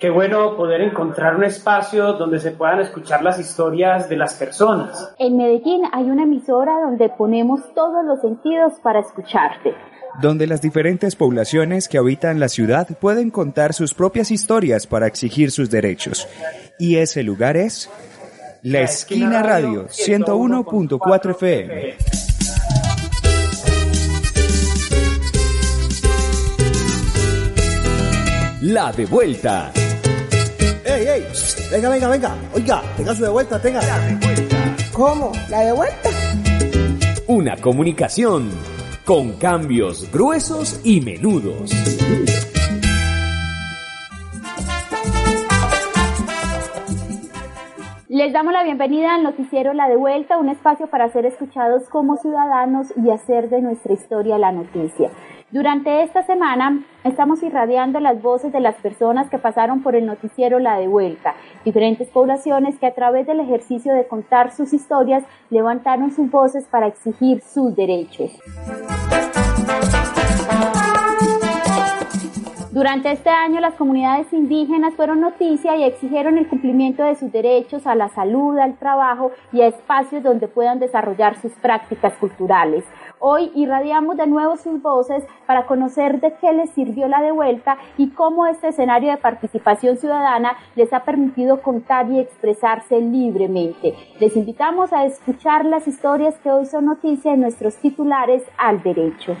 Qué bueno poder encontrar un espacio donde se puedan escuchar las historias de las personas. En Medellín hay una emisora donde ponemos todos los sentidos para escucharte. Donde las diferentes poblaciones que habitan la ciudad pueden contar sus propias historias para exigir sus derechos. Y ese lugar es La Esquina Radio 101.4 FM. La de vuelta. ¡Ey, ey! Venga, venga, venga. Oiga, tenga su de vuelta, tenga. ¿Cómo? ¿La de vuelta? Una comunicación con cambios gruesos y menudos. Les damos la bienvenida al noticiero La de Vuelta, un espacio para ser escuchados como ciudadanos y hacer de nuestra historia la noticia. Durante esta semana estamos irradiando las voces de las personas que pasaron por el noticiero La de Vuelta, diferentes poblaciones que a través del ejercicio de contar sus historias levantaron sus voces para exigir sus derechos. Durante este año las comunidades indígenas fueron noticia y exigieron el cumplimiento de sus derechos a la salud, al trabajo y a espacios donde puedan desarrollar sus prácticas culturales. Hoy irradiamos de nuevo sus voces para conocer de qué les sirvió la devuelta y cómo este escenario de participación ciudadana les ha permitido contar y expresarse libremente. Les invitamos a escuchar las historias que hoy son noticia en nuestros titulares al derecho.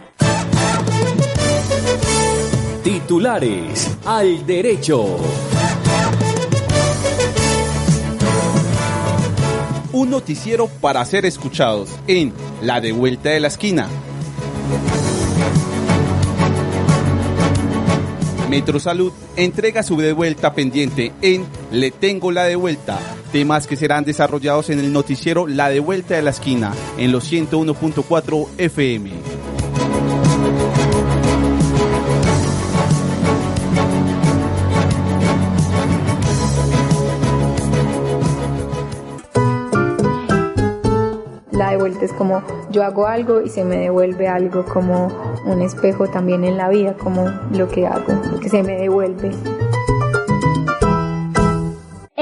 Titulares al derecho. un noticiero para ser escuchados en La de Vuelta de la Esquina. Metro Salud entrega su devuelta pendiente en Le Tengo la Devuelta, temas que serán desarrollados en el noticiero La de Vuelta de la Esquina en los 101.4 FM. Vuelta es como yo hago algo y se me devuelve algo como un espejo también en la vida, como lo que hago, que se me devuelve.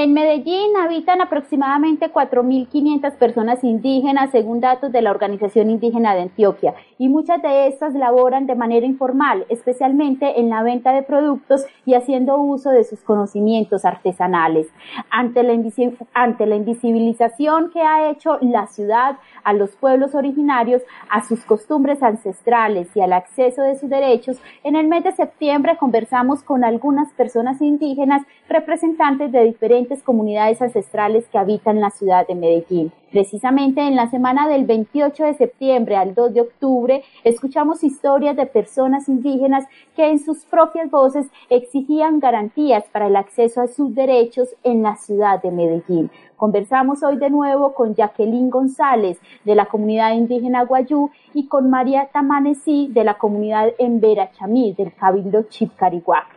En Medellín habitan aproximadamente 4.500 personas indígenas según datos de la Organización Indígena de Antioquia y muchas de estas laboran de manera informal, especialmente en la venta de productos y haciendo uso de sus conocimientos artesanales. Ante la, ante la invisibilización que ha hecho la ciudad a los pueblos originarios, a sus costumbres ancestrales y al acceso de sus derechos, en el mes de septiembre conversamos con algunas personas indígenas representantes de diferentes comunidades ancestrales que habitan la ciudad de Medellín. Precisamente en la semana del 28 de septiembre al 2 de octubre escuchamos historias de personas indígenas que en sus propias voces exigían garantías para el acceso a sus derechos en la ciudad de Medellín. Conversamos hoy de nuevo con Jacqueline González de la comunidad indígena Guayú y con María Tamanesi de la comunidad Embera Chamí del Cabildo Chipcarihuac.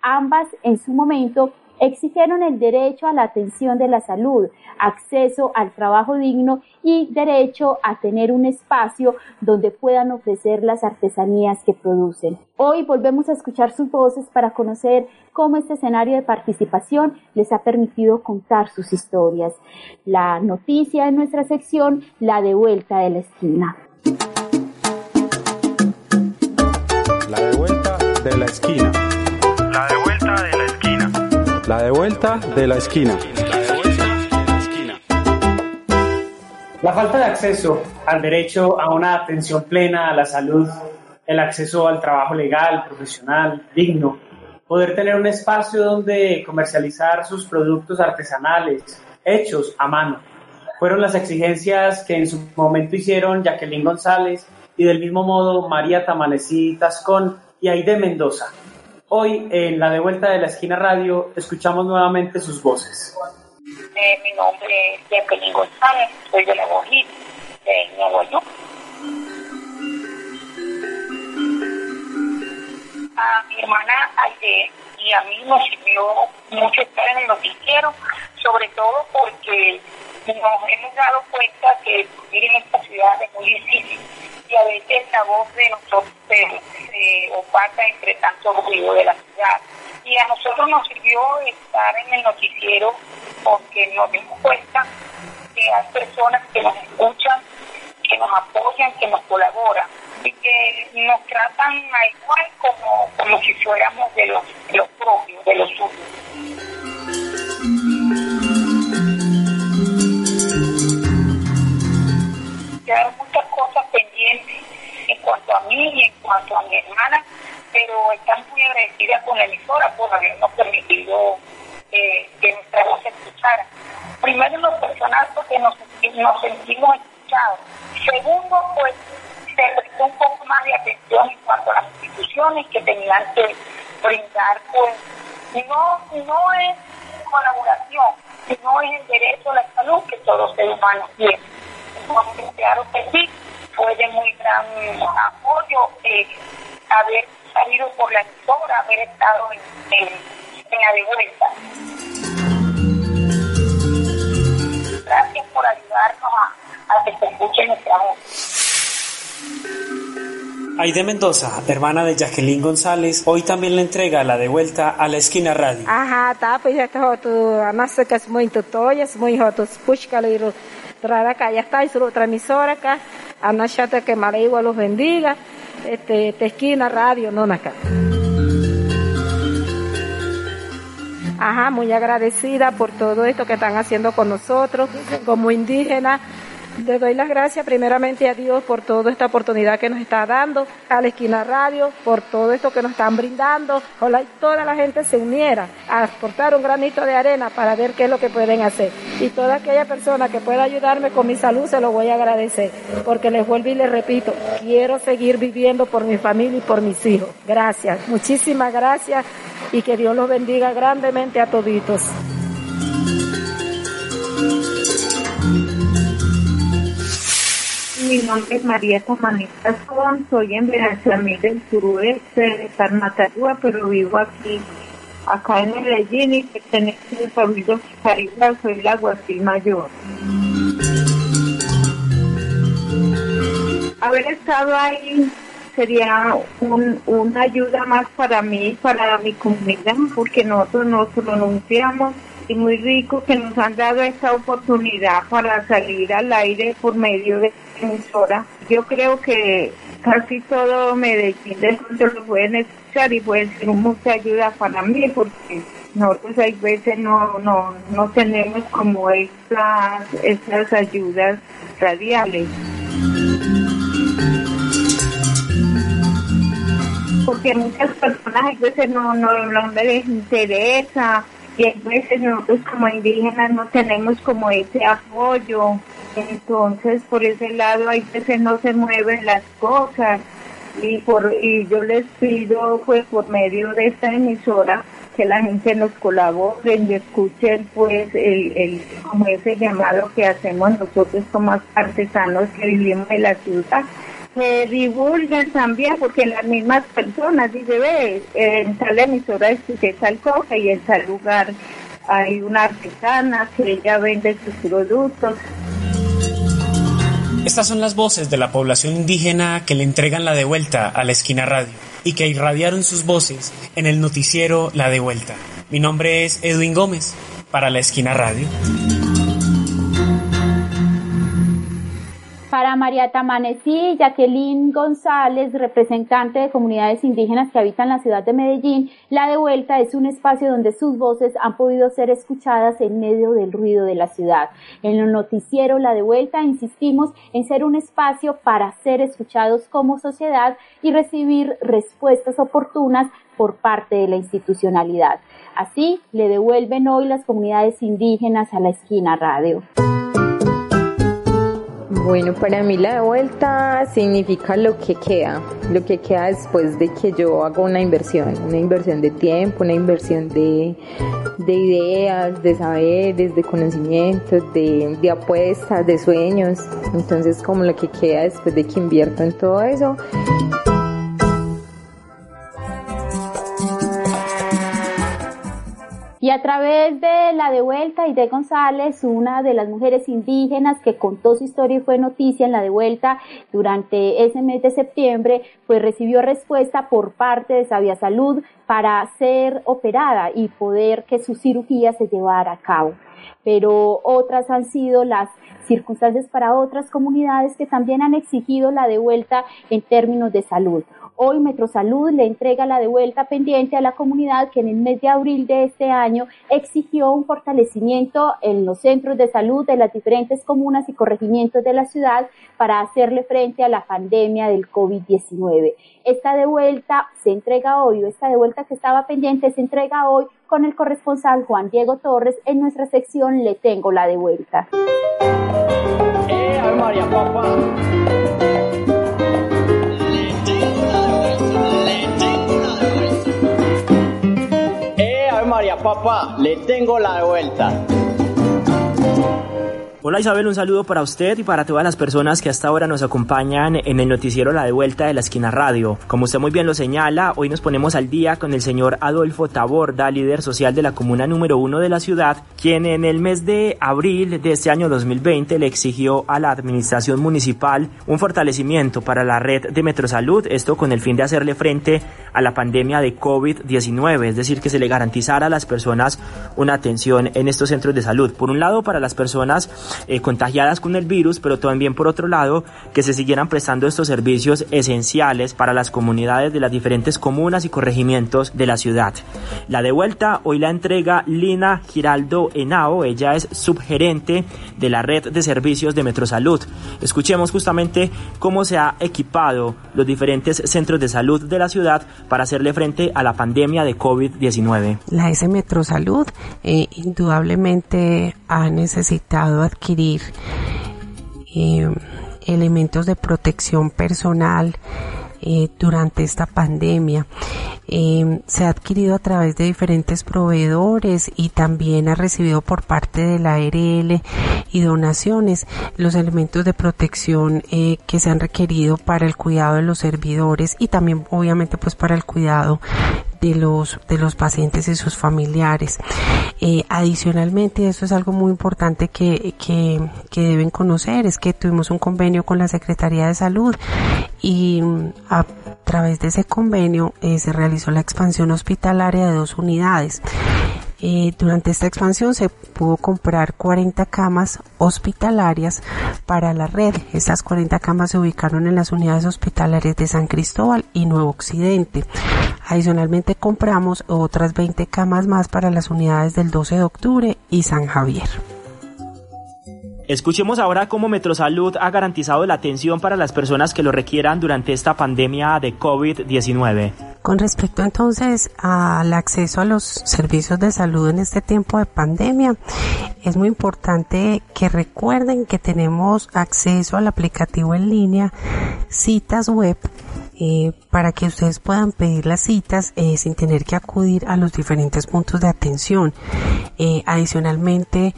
Ambas en su momento exigieron el derecho a la atención de la salud, acceso al trabajo digno y derecho a tener un espacio donde puedan ofrecer las artesanías que producen. Hoy volvemos a escuchar sus voces para conocer cómo este escenario de participación les ha permitido contar sus historias. La noticia de nuestra sección, la de vuelta de la esquina. La de vuelta de la esquina. La de vuelta de la esquina. La falta de acceso al derecho a una atención plena a la salud, el acceso al trabajo legal, profesional, digno, poder tener un espacio donde comercializar sus productos artesanales, hechos a mano. Fueron las exigencias que en su momento hicieron Jacqueline González y del mismo modo María Tamanecí Tascón y Aide Mendoza, Hoy, en la de vuelta de la esquina radio, escuchamos nuevamente sus voces. Eh, mi nombre es Jacqueline González, soy de la Bojita, de Nuevo York. A mi hermana ayer y a mí nos sirvió mucho estar en el noticiero, sobre todo porque nos hemos dado cuenta que vivir en esta ciudad es muy difícil y a veces la voz de nosotros se, opaca entre tanto ruido de la ciudad. Y a nosotros nos sirvió estar en el noticiero porque nos dimos cuenta que hay personas que nos escuchan, que nos apoyan, que nos colaboran y que nos tratan a igual como, como si fuéramos de los, de los propios, de los suyos. Muchas cosas pendientes en cuanto a mí y en cuanto a mi hermana, pero están muy agradecidas con la emisora por habernos permitido eh, que nuestra voz se escuchara. Primero en lo personal porque nos, nos sentimos escuchados. Segundo, pues se prestó un poco más de atención en cuanto a las instituciones que tenían que brindar, pues no, no es colaboración, sino es el derecho a la salud que todo ser humano tiene. Entonces, claro que sí, fue de muy gran apoyo eh, haber salido por la emisora, haber estado en, en, en la de vuelta. Gracias por ayudarnos a, a que se escuche nuestra voz. Aide Mendoza, hermana de Jacqueline González, hoy también le entrega la de vuelta a la esquina radio. Ajá, tá, pois já tá tu amassa que es muito toyas, muito hotos pushka liro trara acá, ya está, y otra emisora acá, anachata que Mareigua los bendiga, este, te esquina radio, no acá. Ajá, muy agradecida por todo esto que están haciendo con nosotros como indígenas. Le doy las gracias primeramente a Dios por toda esta oportunidad que nos está dando, a la esquina radio, por todo esto que nos están brindando. Ojalá toda la gente se uniera a aportar un granito de arena para ver qué es lo que pueden hacer. Y toda aquella persona que pueda ayudarme con mi salud se lo voy a agradecer, porque les vuelvo y les repito, quiero seguir viviendo por mi familia y por mis hijos. Gracias, muchísimas gracias y que Dios los bendiga grandemente a toditos. Mi nombre es María Tamanita Son, soy en Benachamí del suroeste de Tarmatagua, pero vivo aquí, acá en Medellín y pertenezco al pueblo Caribas, soy la guasil mayor. Haber estado ahí sería un, una ayuda más para mí, para mi comunidad, porque nosotros nos pronunciamos y muy rico que nos han dado esta oportunidad para salir al aire por medio de emisora. Yo creo que casi todo Medellín de pronto lo pueden escuchar y puede ser mucha ayuda para mí porque nosotros hay veces no, no, no tenemos como estas, estas ayudas radiales. Porque muchas personas a veces no, no, no les interesa y a veces nosotros como indígenas no tenemos como ese apoyo. Entonces, por ese lado, hay veces no se mueven las cosas. Y, por, y yo les pido, pues, por medio de esta emisora, que la gente nos colabore y escuchen, pues, el, el, como ese llamado que hacemos nosotros como artesanos que vivimos en la ciudad se divulguen también, porque las mismas personas, dice, ve, en tal emisora escuché tal cosa y en tal lugar hay una artesana que ella vende sus productos. Estas son las voces de la población indígena que le entregan la devuelta a la esquina radio y que irradiaron sus voces en el noticiero La Devuelta. Mi nombre es Edwin Gómez para la esquina radio. Para María Tamanecí, Jacqueline González, representante de comunidades indígenas que habitan la ciudad de Medellín, La Devuelta es un espacio donde sus voces han podido ser escuchadas en medio del ruido de la ciudad. En el noticiero La Devuelta insistimos en ser un espacio para ser escuchados como sociedad y recibir respuestas oportunas por parte de la institucionalidad. Así le devuelven hoy las comunidades indígenas a la esquina radio. Bueno, para mí la vuelta significa lo que queda, lo que queda después de que yo hago una inversión, una inversión de tiempo, una inversión de, de ideas, de saberes, de conocimientos, de, de apuestas, de sueños. Entonces, como lo que queda después de que invierto en todo eso. Y a través de la devuelta y de González, una de las mujeres indígenas que contó su historia y fue noticia en la devuelta durante ese mes de septiembre, pues recibió respuesta por parte de Sabia Salud para ser operada y poder que su cirugía se llevara a cabo. Pero otras han sido las circunstancias para otras comunidades que también han exigido la devuelta en términos de salud. Hoy Metrosalud le entrega la devuelta pendiente a la comunidad que en el mes de abril de este año exigió un fortalecimiento en los centros de salud de las diferentes comunas y corregimientos de la ciudad para hacerle frente a la pandemia del COVID-19. Esta devuelta se entrega hoy, o esta devuelta que estaba pendiente se entrega hoy con el corresponsal Juan Diego Torres en nuestra sección Le Tengo la Devuelta. Eh, María, Papá, le tengo la vuelta. Hola Isabel, un saludo para usted y para todas las personas que hasta ahora nos acompañan en el noticiero La de Vuelta de la Esquina Radio. Como usted muy bien lo señala, hoy nos ponemos al día con el señor Adolfo Taborda, líder social de la comuna número uno de la ciudad, quien en el mes de abril de este año 2020 le exigió a la administración municipal un fortalecimiento para la red de Metrosalud, esto con el fin de hacerle frente a la pandemia de COVID-19, es decir, que se le garantizara a las personas una atención en estos centros de salud. Por un lado, para las personas eh, contagiadas con el virus, pero también por otro lado que se siguieran prestando estos servicios esenciales para las comunidades de las diferentes comunas y corregimientos de la ciudad. La de vuelta hoy la entrega Lina Giraldo Henao, ella es subgerente de la red de servicios de Metrosalud. Escuchemos justamente cómo se ha equipado los diferentes centros de salud de la ciudad para hacerle frente a la pandemia de COVID-19. La S Metrosalud eh, indudablemente ha necesitado adquirir eh, elementos de protección personal eh, durante esta pandemia. Eh, se ha adquirido a través de diferentes proveedores y también ha recibido por parte de la ARL y donaciones los elementos de protección que se han requerido para el cuidado de los servidores y también obviamente pues para el cuidado de los, de los pacientes y sus familiares. Eh, adicionalmente, eso es algo muy importante que, que, que deben conocer, es que tuvimos un convenio con la Secretaría de Salud y mm, a través de ese convenio eh, se realizó la expansión hospitalaria de dos unidades. Eh, durante esta expansión se pudo comprar 40 camas hospitalarias para la red. Estas 40 camas se ubicaron en las unidades hospitalarias de San Cristóbal y Nuevo Occidente. Adicionalmente compramos otras 20 camas más para las unidades del 12 de octubre y San Javier. Escuchemos ahora cómo Metrosalud ha garantizado la atención para las personas que lo requieran durante esta pandemia de COVID-19. Con respecto entonces al acceso a los servicios de salud en este tiempo de pandemia, es muy importante que recuerden que tenemos acceso al aplicativo en línea Citas Web eh, para que ustedes puedan pedir las citas eh, sin tener que acudir a los diferentes puntos de atención. Eh, adicionalmente,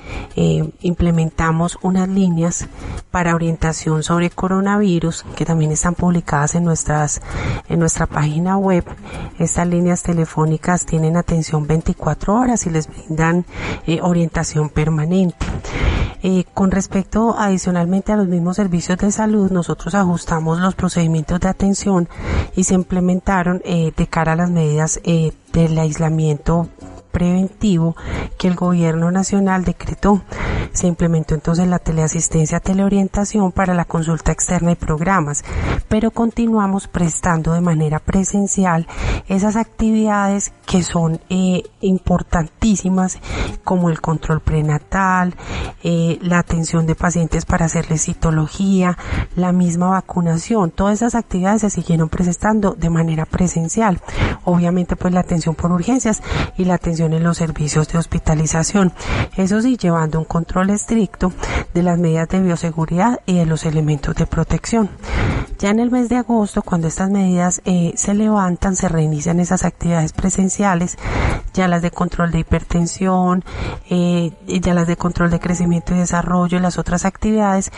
implementamos unas líneas para orientación sobre coronavirus que también están publicadas en nuestras en nuestra página web. Estas líneas telefónicas tienen atención 24 horas y les brindan orientación permanente. Eh, con respecto adicionalmente a los mismos servicios de salud, nosotros ajustamos los procedimientos de atención y se implementaron eh, de cara a las medidas eh, del aislamiento preventivo que el gobierno nacional decretó. Se implementó entonces la teleasistencia teleorientación para la consulta externa y programas, pero continuamos prestando de manera presencial esas actividades que son eh, importantísimas como el control prenatal, eh, la atención de pacientes para hacerles citología, la misma vacunación, todas esas actividades se siguieron prestando de manera presencial. Obviamente pues la atención por urgencias y la atención en los servicios de hospitalización. Eso sí, llevando un control estricto de las medidas de bioseguridad y de los elementos de protección. Ya en el mes de agosto, cuando estas medidas eh, se levantan, se reinician esas actividades presenciales, ya las de control de hipertensión, eh, ya las de control de crecimiento y desarrollo y las otras actividades,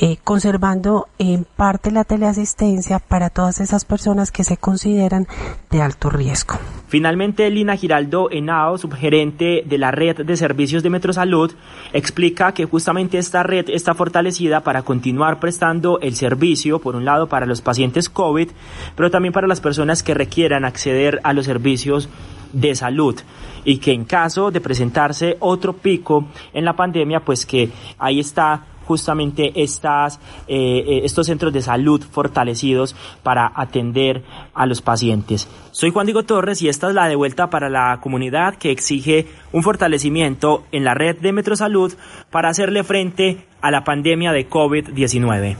eh, conservando en parte la teleasistencia para todas esas personas que se consideran de alto riesgo. Finalmente, Lina Giraldo Henao, subgerente de la red de servicios de Metrosalud, explica que justamente esta red está fortalecida para continuar prestando el servicio, por un lado, para los pacientes COVID, pero también para las personas que requieran acceder a los servicios de salud y que en caso de presentarse otro pico en la pandemia, pues que ahí está justamente estas, eh, eh, estos centros de salud fortalecidos para atender a los pacientes. Soy Juan Diego Torres y esta es la devuelta para la comunidad que exige un fortalecimiento en la red de Metrosalud para hacerle frente a la pandemia de COVID-19.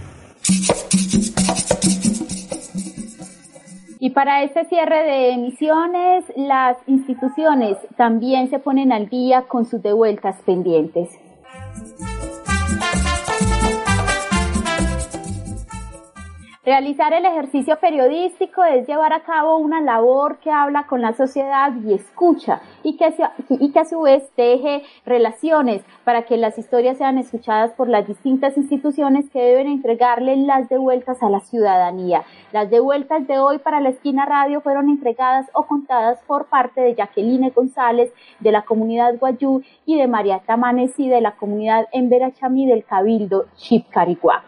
Y para este cierre de emisiones, las instituciones también se ponen al día con sus devueltas pendientes. Realizar el ejercicio periodístico es llevar a cabo una labor que habla con la sociedad y escucha y que, y que a su vez teje relaciones para que las historias sean escuchadas por las distintas instituciones que deben entregarle las devueltas a la ciudadanía. Las devueltas de hoy para la esquina radio fueron entregadas o contadas por parte de Jacqueline González de la comunidad Guayú y de María Tamanesi de la comunidad Emberachami del Cabildo Chipcariguá.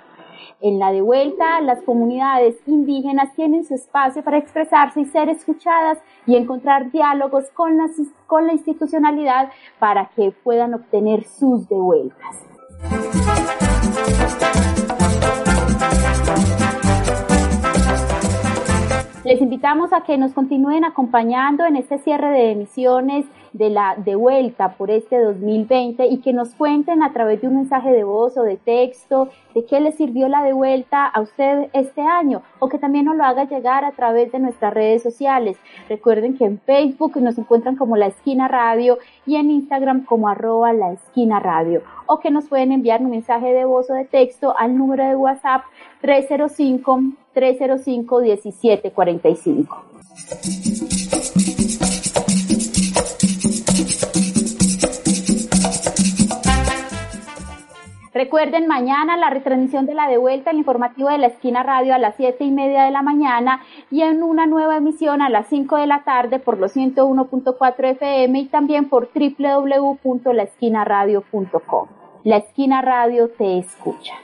En la de vuelta, las comunidades indígenas tienen su espacio para expresarse y ser escuchadas y encontrar diálogos con, con la institucionalidad para que puedan obtener sus devueltas. Les invitamos a que nos continúen acompañando en este cierre de emisiones de la de vuelta por este 2020 y que nos cuenten a través de un mensaje de voz o de texto de qué les sirvió la de vuelta a usted este año o que también nos lo haga llegar a través de nuestras redes sociales. Recuerden que en Facebook nos encuentran como La Esquina Radio y en Instagram como arroba La Esquina Radio o que nos pueden enviar un mensaje de voz o de texto al número de WhatsApp 305 305 1745. Recuerden mañana la retransmisión de la devuelta, el informativo de la esquina radio a las siete y media de la mañana y en una nueva emisión a las 5 de la tarde por los 101.4 FM y también por www.laesquinaradio.com. La esquina radio te escucha.